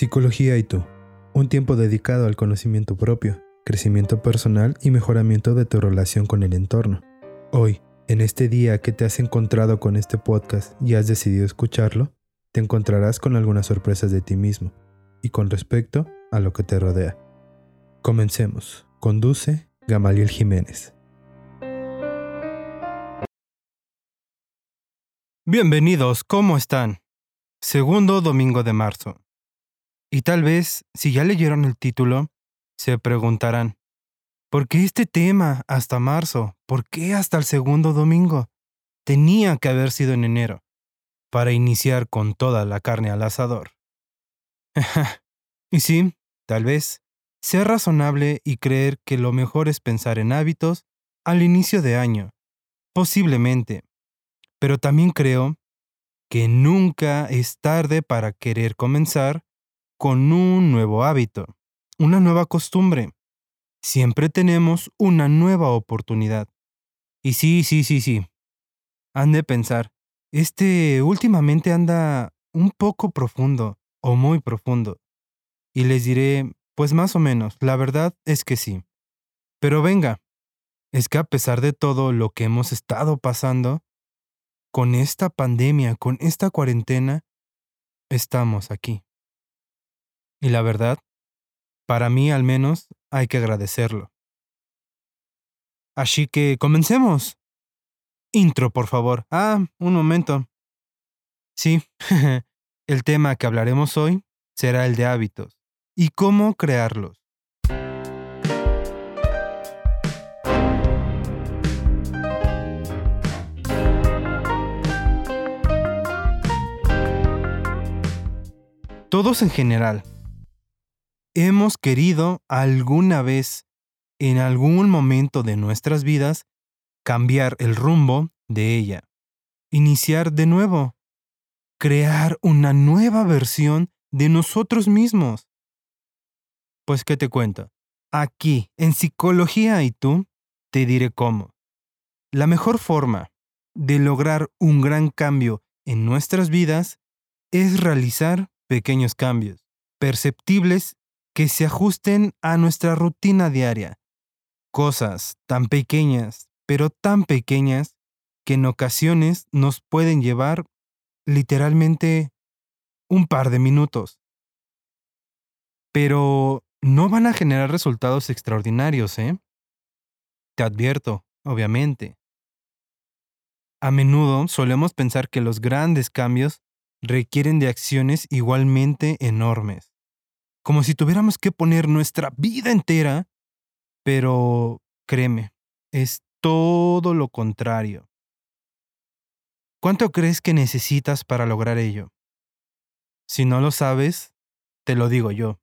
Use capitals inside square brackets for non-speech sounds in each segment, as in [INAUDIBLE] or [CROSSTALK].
Psicología y tú. Un tiempo dedicado al conocimiento propio, crecimiento personal y mejoramiento de tu relación con el entorno. Hoy, en este día que te has encontrado con este podcast y has decidido escucharlo, te encontrarás con algunas sorpresas de ti mismo y con respecto a lo que te rodea. Comencemos. Conduce Gamaliel Jiménez. Bienvenidos, ¿cómo están? Segundo domingo de marzo. Y tal vez, si ya leyeron el título, se preguntarán, ¿por qué este tema hasta marzo? ¿Por qué hasta el segundo domingo? Tenía que haber sido en enero, para iniciar con toda la carne al asador. [LAUGHS] y sí, tal vez, sea razonable y creer que lo mejor es pensar en hábitos al inicio de año, posiblemente, pero también creo que nunca es tarde para querer comenzar con un nuevo hábito, una nueva costumbre. Siempre tenemos una nueva oportunidad. Y sí, sí, sí, sí. Han de pensar, este últimamente anda un poco profundo o muy profundo. Y les diré, pues más o menos, la verdad es que sí. Pero venga, es que a pesar de todo lo que hemos estado pasando, con esta pandemia, con esta cuarentena, estamos aquí. Y la verdad, para mí al menos, hay que agradecerlo. Así que comencemos. Intro, por favor. Ah, un momento. Sí, [LAUGHS] el tema que hablaremos hoy será el de hábitos y cómo crearlos. Todos en general, hemos querido alguna vez, en algún momento de nuestras vidas, cambiar el rumbo de ella, iniciar de nuevo, crear una nueva versión de nosotros mismos. Pues, ¿qué te cuento? Aquí, en Psicología y tú, te diré cómo. La mejor forma de lograr un gran cambio en nuestras vidas es realizar pequeños cambios, perceptibles que se ajusten a nuestra rutina diaria. Cosas tan pequeñas, pero tan pequeñas, que en ocasiones nos pueden llevar literalmente un par de minutos. Pero no van a generar resultados extraordinarios, ¿eh? Te advierto, obviamente. A menudo solemos pensar que los grandes cambios requieren de acciones igualmente enormes como si tuviéramos que poner nuestra vida entera, pero créeme, es todo lo contrario. ¿Cuánto crees que necesitas para lograr ello? Si no lo sabes, te lo digo yo.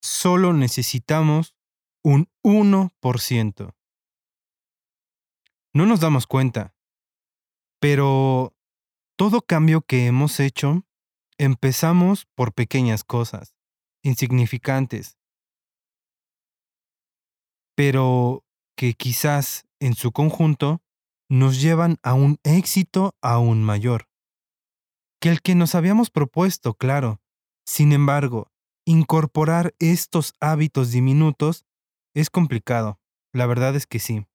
Solo necesitamos un 1%. No nos damos cuenta, pero todo cambio que hemos hecho, empezamos por pequeñas cosas insignificantes, pero que quizás en su conjunto nos llevan a un éxito aún mayor que el que nos habíamos propuesto, claro. Sin embargo, incorporar estos hábitos diminutos es complicado, la verdad es que sí.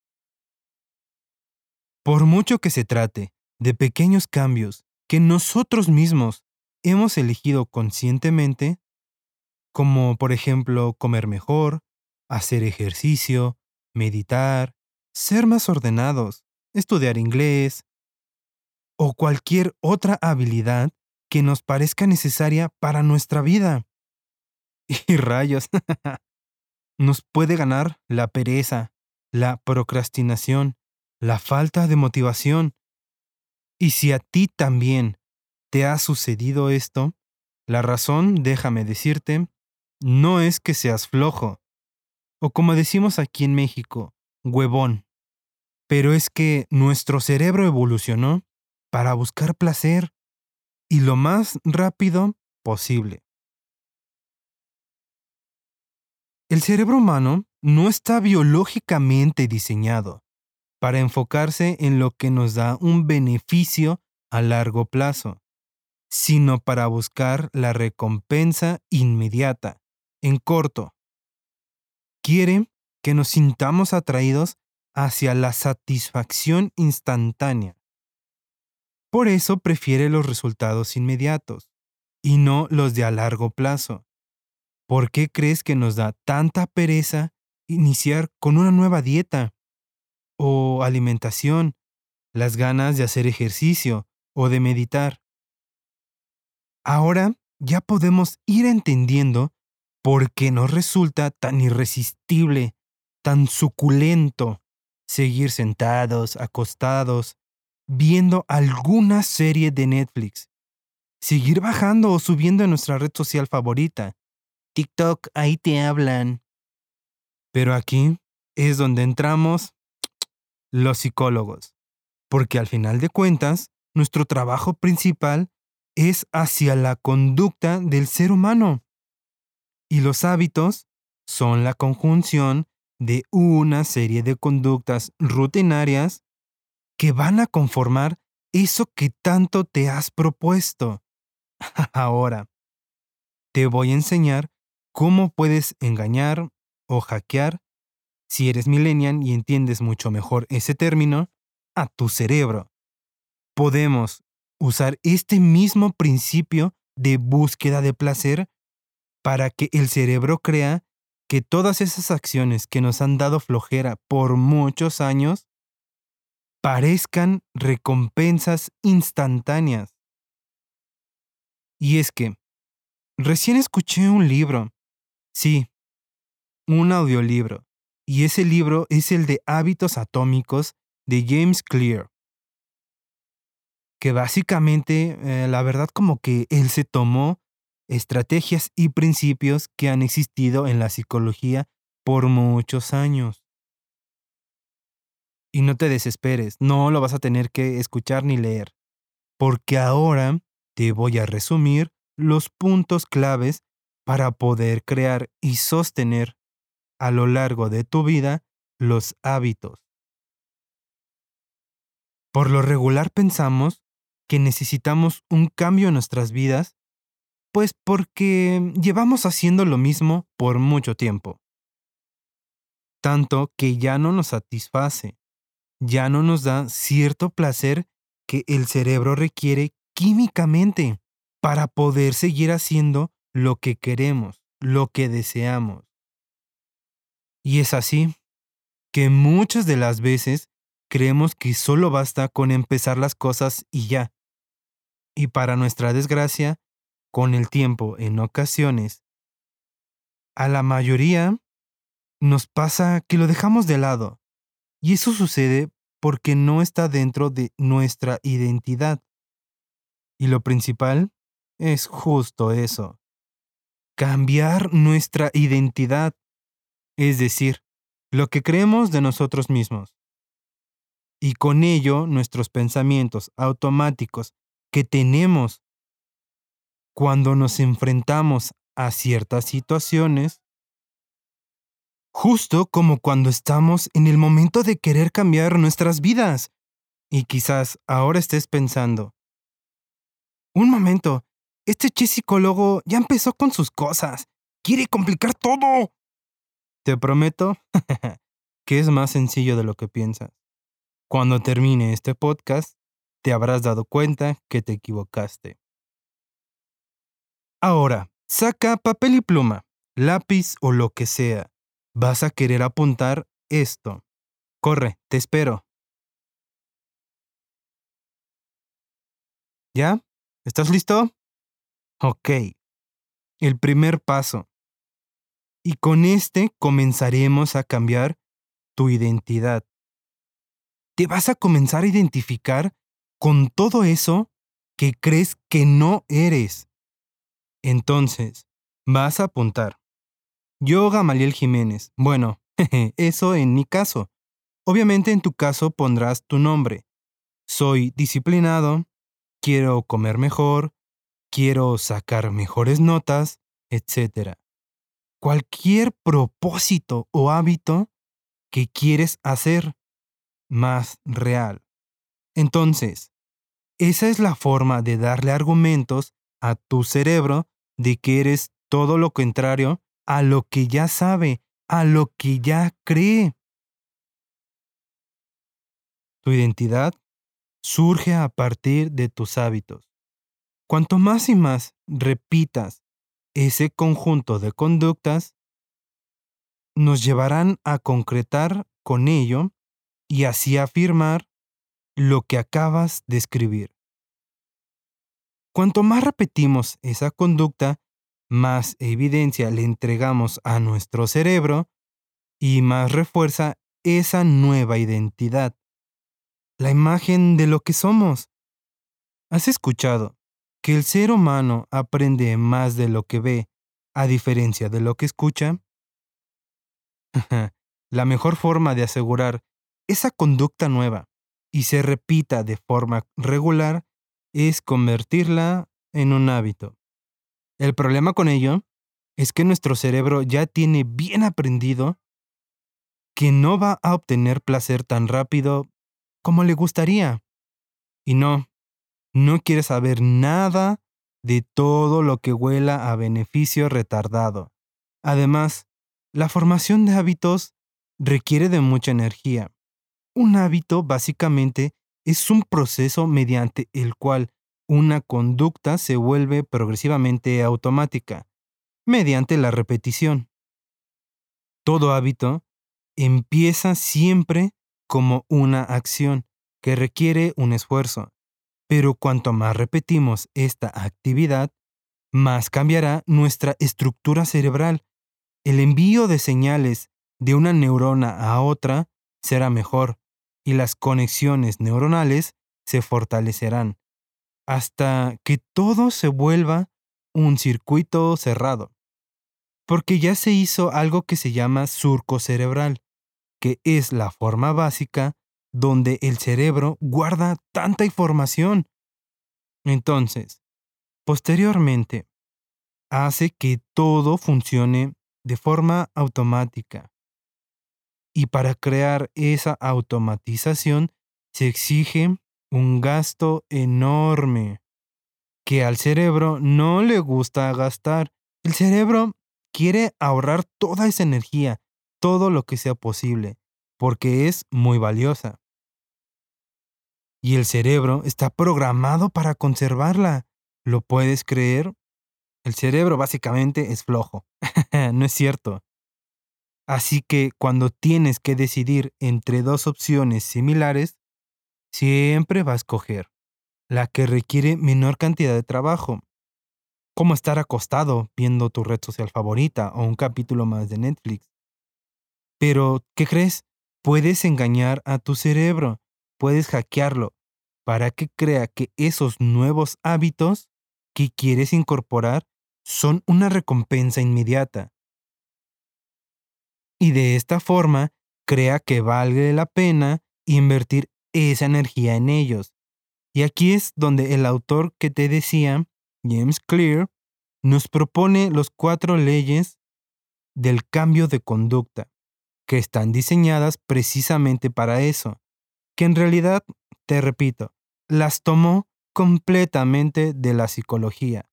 Por mucho que se trate de pequeños cambios que nosotros mismos hemos elegido conscientemente, como por ejemplo comer mejor, hacer ejercicio, meditar, ser más ordenados, estudiar inglés o cualquier otra habilidad que nos parezca necesaria para nuestra vida. [LAUGHS] Y rayos, nos puede ganar la pereza, la procrastinación, la falta de motivación. Y si a ti también te ha sucedido esto, la razón, déjame decirte, no es que seas flojo, o como decimos aquí en México, huevón, pero es que nuestro cerebro evolucionó para buscar placer y lo más rápido posible. El cerebro humano no está biológicamente diseñado para enfocarse en lo que nos da un beneficio a largo plazo. sino para buscar la recompensa inmediata, en corto. Quiere que nos sintamos atraídos hacia la satisfacción instantánea. Por eso prefiere los resultados inmediatos y no los de a largo plazo. ¿Por qué crees que nos da tanta pereza iniciar con una nueva dieta o alimentación, las ganas de hacer ejercicio o de meditar? Ahora ya podemos ir entendiendo por qué nos resulta tan irresistible, tan suculento seguir sentados, acostados, viendo alguna serie de Netflix, seguir bajando o subiendo en nuestra red social favorita. TikTok, ahí te hablan. Pero aquí es donde entramos los psicólogos, porque al final de cuentas, nuestro trabajo principal es hacia la conducta del ser humano. Y los hábitos son la conjunción de una serie de conductas rutinarias que van a conformar eso que tanto te has propuesto. [LAUGHS] Ahora, te voy a enseñar cómo puedes engañar o hackear, si eres millennial y entiendes mucho mejor ese término, a tu cerebro. Podemos usar este mismo principio de búsqueda de placer para que el cerebro crea que todas esas acciones que nos han dado flojera por muchos años parezcan recompensas instantáneas. Y es que, recién escuché un libro, sí, un audiolibro, y ese libro es el de Hábitos Atómicos de James Clear, que básicamente, eh, la verdad como que él se tomó estrategias y principios que han existido en la psicología por muchos años. Y no te desesperes, no lo vas a tener que escuchar ni leer, porque ahora te voy a resumir los puntos claves para poder crear y sostener a lo largo de tu vida los hábitos. Por lo regular pensamos que necesitamos un cambio en nuestras vidas pues porque llevamos haciendo lo mismo por mucho tiempo. Tanto que ya no nos satisface, ya no nos da cierto placer que el cerebro requiere químicamente para poder seguir haciendo lo que queremos, lo que deseamos. Y es así que muchas de las veces creemos que solo basta con empezar las cosas y ya. Y para nuestra desgracia, con el tiempo en ocasiones, a la mayoría nos pasa que lo dejamos de lado. Y eso sucede porque no está dentro de nuestra identidad. Y lo principal es justo eso. Cambiar nuestra identidad. Es decir, lo que creemos de nosotros mismos. Y con ello nuestros pensamientos automáticos que tenemos cuando nos enfrentamos a ciertas situaciones, justo como cuando estamos en el momento de querer cambiar nuestras vidas. Y quizás ahora estés pensando, un momento, este che psicólogo ya empezó con sus cosas, quiere complicar todo. Te prometo [LAUGHS] que es más sencillo de lo que piensas. Cuando termine este podcast, te habrás dado cuenta que te equivocaste. Ahora, saca papel y pluma, lápiz o lo que sea. Vas a querer apuntar esto. Corre, te espero. ¿Ya? ¿Estás listo? Ok. El primer paso. Y con este comenzaremos a cambiar tu identidad. Te vas a comenzar a identificar con todo eso que crees que no eres. Entonces, vas a apuntar. Yo, Gamaliel Jiménez. Bueno, [LAUGHS] eso en mi caso. Obviamente en tu caso pondrás tu nombre. Soy disciplinado, quiero comer mejor, quiero sacar mejores notas, etc. Cualquier propósito o hábito que quieres hacer más real. Entonces, Esa es la forma de darle argumentos a tu cerebro de que eres todo lo contrario a lo que ya sabe, a lo que ya cree. Tu identidad surge a partir de tus hábitos. Cuanto más y más repitas ese conjunto de conductas, nos llevarán a concretar con ello y así afirmar lo que acabas de escribir. Cuanto más repetimos esa conducta, más evidencia le entregamos a nuestro cerebro y más refuerza esa nueva identidad, la imagen de lo que somos. ¿Has escuchado que el ser humano aprende más de lo que ve a diferencia de lo que escucha? [LAUGHS] la mejor forma de asegurar esa conducta nueva y se repita de forma regular es convertirla en un hábito. El problema con ello es que nuestro cerebro ya tiene bien aprendido que no va a obtener placer tan rápido como le gustaría. Y no, no quiere saber nada de todo lo que huela a beneficio retardado. Además, la formación de hábitos requiere de mucha energía. Un hábito básicamente es un proceso mediante el cual una conducta se vuelve progresivamente automática, mediante la repetición. Todo hábito empieza siempre como una acción que requiere un esfuerzo, pero cuanto más repetimos esta actividad, más cambiará nuestra estructura cerebral. El envío de señales de una neurona a otra será mejor y las conexiones neuronales se fortalecerán hasta que todo se vuelva un circuito cerrado. Porque ya se hizo algo que se llama surco cerebral, que es la forma básica donde el cerebro guarda tanta información. Entonces, posteriormente, hace que todo funcione de forma automática. Y para crear esa automatización se exige un gasto enorme que al cerebro no le gusta gastar. El cerebro quiere ahorrar toda esa energía, todo lo que sea posible, porque es muy valiosa. Y el cerebro está programado para conservarla. ¿Lo puedes creer? El cerebro básicamente es flojo. [LAUGHS] no es cierto. Así que cuando tienes que decidir entre dos opciones similares, siempre va a escoger la que requiere menor cantidad de trabajo, como estar acostado viendo tu red social favorita o un capítulo más de Netflix. Pero, ¿qué crees? Puedes engañar a tu cerebro, puedes hackearlo para que crea que esos nuevos hábitos que quieres incorporar son una recompensa inmediata y de esta forma crea que valga la pena invertir esa energía en ellos. Y aquí es donde el autor que te decía, James Clear, nos propone los cuatro leyes del cambio de conducta, que están diseñadas precisamente para eso, que en realidad, te repito, las tomó completamente de la psicología.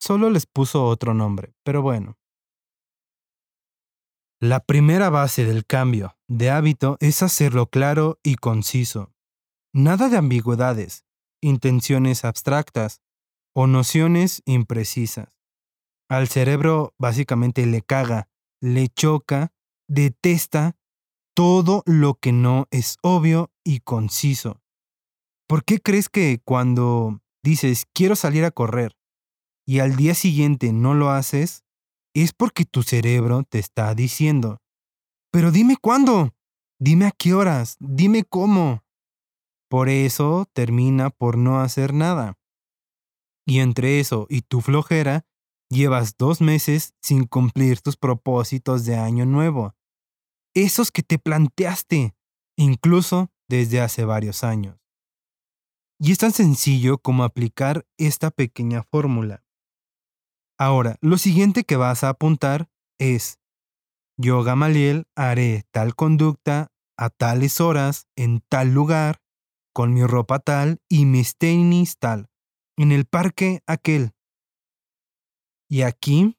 Solo les puso otro nombre, pero bueno. La primera base del cambio de hábito es hacerlo claro y conciso. Nada de ambigüedades, intenciones abstractas o nociones imprecisas. Al cerebro básicamente le caga, le choca, detesta todo lo que no es obvio y conciso. ¿Por qué crees que cuando dices quiero salir a correr y al día siguiente no lo haces, es porque tu cerebro te está diciendo, pero dime cuándo, dime a qué horas, dime cómo. Por eso termina por no hacer nada. Y entre eso y tu flojera, llevas dos meses sin cumplir tus propósitos de año nuevo. Esos que te planteaste, incluso desde hace varios años. Y es tan sencillo como aplicar esta pequeña fórmula. Ahora, lo siguiente que vas a apuntar es, yo Gamaliel haré tal conducta a tales horas, en tal lugar, con mi ropa tal y mis tenis tal, en el parque aquel. Y aquí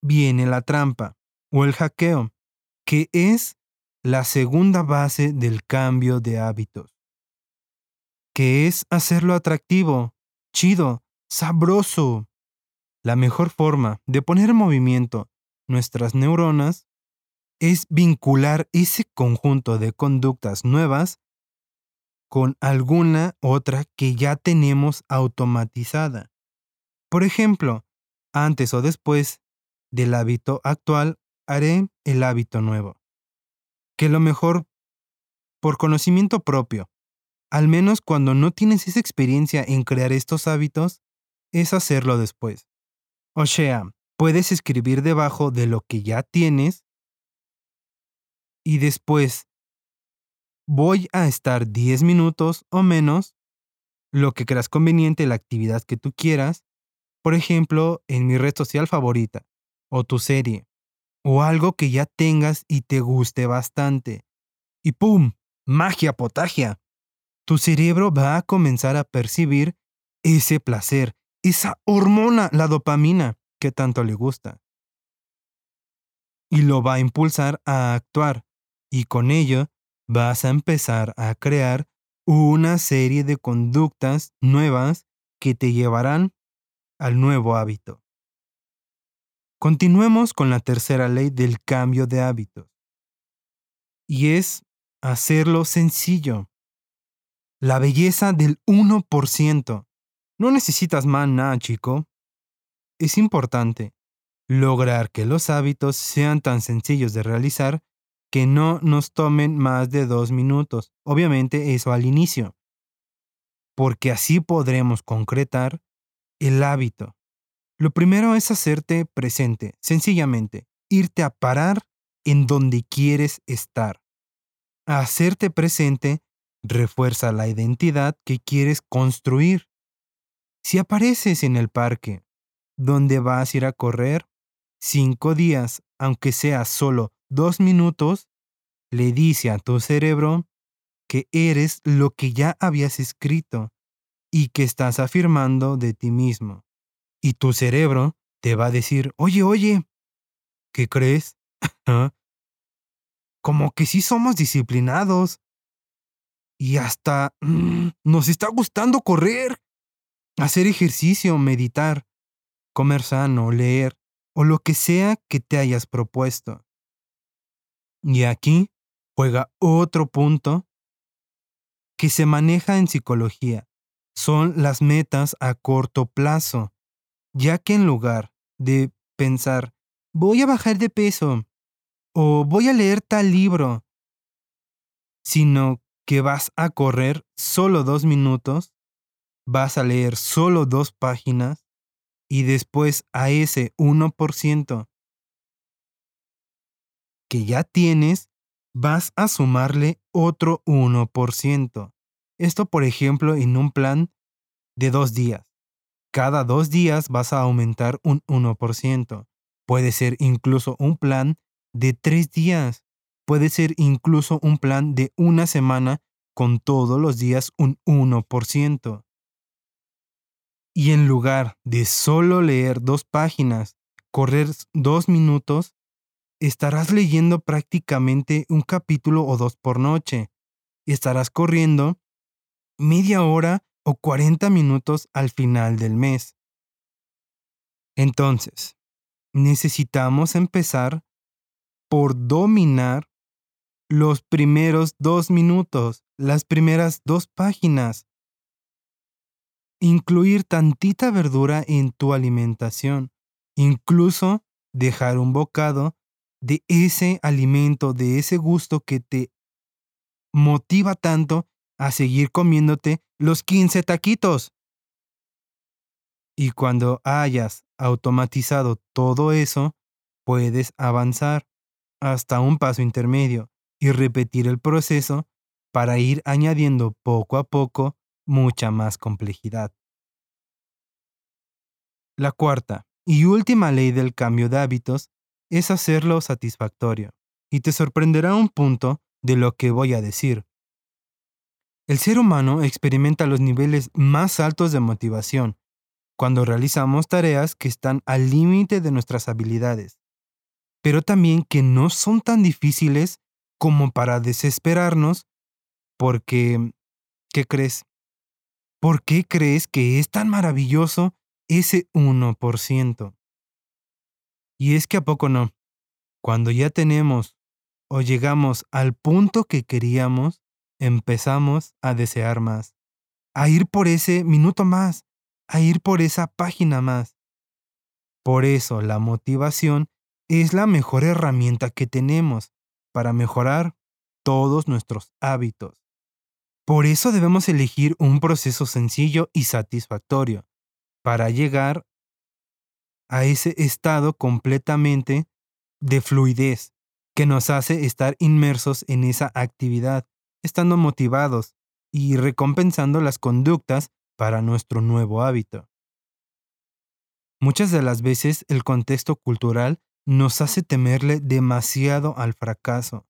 viene la trampa o el hackeo, que es la segunda base del cambio de hábitos, que es hacerlo atractivo, chido, sabroso. La mejor forma de poner en movimiento nuestras neuronas es vincular ese conjunto de conductas nuevas con alguna otra que ya tenemos automatizada. Por ejemplo, antes o después del hábito actual haré el hábito nuevo. Que lo mejor por conocimiento propio, al menos cuando no tienes esa experiencia en crear estos hábitos, es hacerlo después. O sea, puedes escribir debajo de lo que ya tienes y después voy a estar 10 minutos o menos, lo que creas conveniente, la actividad que tú quieras, por ejemplo, en mi red social favorita, o tu serie, o algo que ya tengas y te guste bastante. Y ¡pum! Magia potagia. Tu cerebro va a comenzar a percibir ese placer, esa hormona, la dopamina, que tanto le gusta. Y lo va a impulsar a actuar, y con ello vas a empezar a crear una serie de conductas nuevas que te llevarán al nuevo hábito. Continuemos con la tercera ley del cambio de hábitos. Y es hacerlo sencillo. La belleza del 1%. No necesitas más nada, chico. Es importante lograr que los hábitos sean tan sencillos de realizar que no nos tomen más de dos minutos. Obviamente eso al inicio, porque así podremos concretar el hábito. Lo primero es hacerte presente, sencillamente, irte a parar en donde quieres estar. hacerte presente refuerza la identidad que quieres construir. Si apareces en el parque, donde vas a ir a correr, cinco días, aunque sea solo dos minutos, le dice a tu cerebro que eres lo que ya habías escrito y que estás afirmando de ti mismo. Y tu cerebro te va a decir, oye, oye, ¿qué crees? [LAUGHS] Como que sí somos disciplinados. Y hasta mm, nos está gustando correr, hacer ejercicio, meditar, comer sano, leer o lo que sea que te hayas propuesto. Y aquí juega otro punto que se maneja en psicología. Son las metas a corto plazo, ya que en lugar de pensar, voy a bajar de peso o voy a leer tal libro, sino que vas a correr solo dos minutos, vas a leer solo dos páginas y después a ese 1% que ya tienes, vas a sumarle otro 1%. Esto, por ejemplo, en un plan de dos días. Cada dos días vas a aumentar un 1%. Puede ser incluso un plan de tres días. Puede ser incluso un plan de una semana con todos los días un 1%. Y en lugar de solo leer dos páginas, correr dos minutos, estarás leyendo prácticamente un capítulo o dos por noche. Estarás corriendo media hora o 40 minutos al final del mes. Entonces, necesitamos empezar por dominar los primeros dos minutos, las primeras dos páginas. Incluir tantita verdura en tu alimentación, incluso dejar un bocado de ese alimento, de ese gusto que te motiva tanto a seguir comiéndote los 15 taquitos. Y cuando hayas automatizado todo eso, puedes avanzar hasta un paso intermedio y repetir el proceso para ir añadiendo poco a poco mucha más complejidad. La cuarta y última ley del cambio de hábitos es hacerlo satisfactorio, y te sorprenderá un punto de lo que voy a decir. El ser humano experimenta los niveles más altos de motivación cuando realizamos tareas que están al límite de nuestras habilidades, pero también que no son tan difíciles como para desesperarnos porque, ¿qué crees? ¿Por qué crees que es tan maravilloso ese 1%? Y es que a poco no. Cuando ya tenemos o llegamos al punto que queríamos, empezamos a desear más, a ir por ese minuto más, a ir por esa página más. Por eso la motivación es la mejor herramienta que tenemos para mejorar todos nuestros hábitos. Por eso debemos elegir un proceso sencillo y satisfactorio para llegar a ese estado completamente de fluidez que nos hace estar inmersos en esa actividad, estando motivados y recompensando las conductas para nuestro nuevo hábito. Muchas de las veces el contexto cultural nos hace temerle demasiado al fracaso,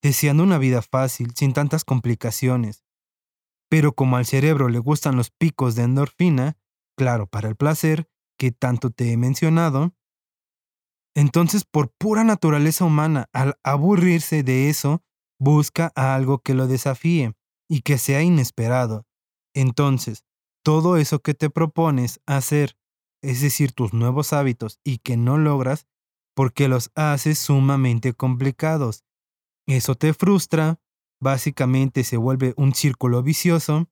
deseando una vida fácil, sin tantas complicaciones. Pero como al cerebro le gustan los picos de endorfina, claro, para el placer que tanto te he mencionado, entonces por pura naturaleza humana, al aburrirse de eso, busca algo que lo desafíe y que sea inesperado. Entonces, todo eso que te propones hacer, es decir, tus nuevos hábitos y que no logras, porque los haces sumamente complicados. Eso te frustra, básicamente se vuelve un círculo vicioso.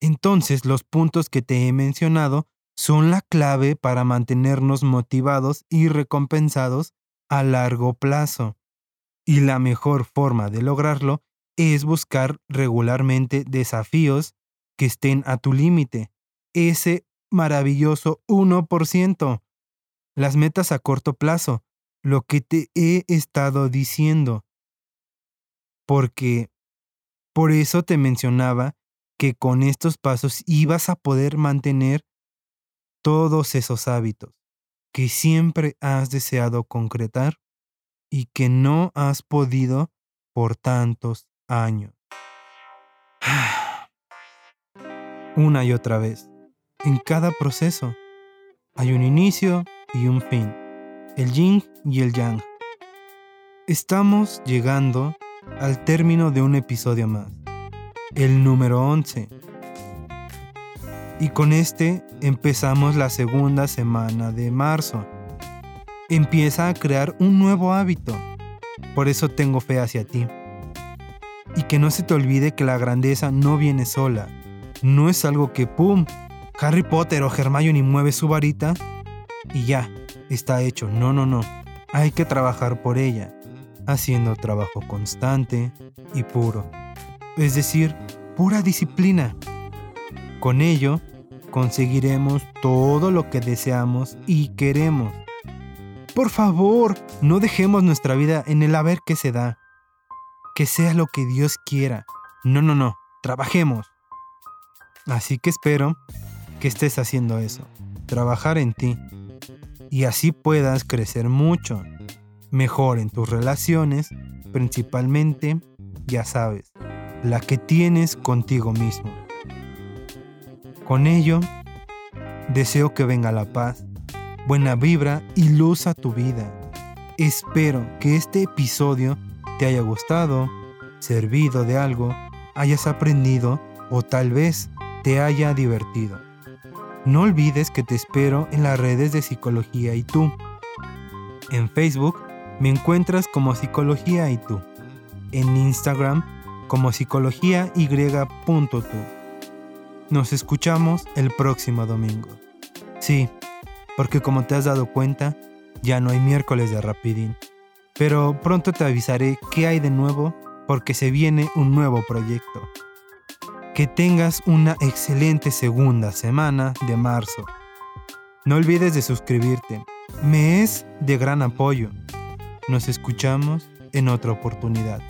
Entonces los puntos que te he mencionado son la clave para mantenernos motivados y recompensados a largo plazo. Y la mejor forma de lograrlo es buscar regularmente desafíos que estén a tu límite, ese maravilloso 1%. Las metas a corto plazo, lo que te he estado diciendo. Porque por eso te mencionaba que con estos pasos ibas a poder mantener todos esos hábitos que siempre has deseado concretar y que no has podido por tantos años. [SIGHS] Una y otra vez, en cada proceso hay un inicio y un fin el yin y el yang. Estamos llegando al término de un episodio más, el número 11. Y con este empezamos la segunda semana de marzo. Empieza a crear un nuevo hábito. Por eso tengo fe hacia ti. Y que no se te olvide que la grandeza no viene sola. No es algo que, ¡pum! Harry Potter o Hermione mueve su varita y ya, está hecho. No, no, no. Hay que trabajar por ella, haciendo trabajo constante y puro. Es decir, pura disciplina. Con ello, conseguiremos todo lo que deseamos y queremos. Por favor, no dejemos nuestra vida en el haber que se da. Que sea lo que Dios quiera. No, no, no. Trabajemos. Así que espero que estés haciendo eso. Trabajar en ti y así puedas crecer mucho, mejor en tus relaciones, principalmente, ya sabes, la que tienes contigo mismo. Con ello, deseo que venga la paz, buena vibra y luz a tu vida. Espero que este episodio te haya gustado, servido de algo, hayas aprendido o tal vez te haya divertido. No olvides que te espero en las redes de Psicología y tú. En Facebook me encuentras como Psicología y tú. En Instagram como Psicología Y.tú. Nos escuchamos el próximo domingo. Sí, porque como te has dado cuenta, ya no hay miércoles de rapidín. Pero pronto te avisaré qué hay de nuevo porque se viene un nuevo proyecto. Que tengas una excelente segunda semana de marzo. No olvides de suscribirte. Me es de gran apoyo. Nos escuchamos en otra oportunidad.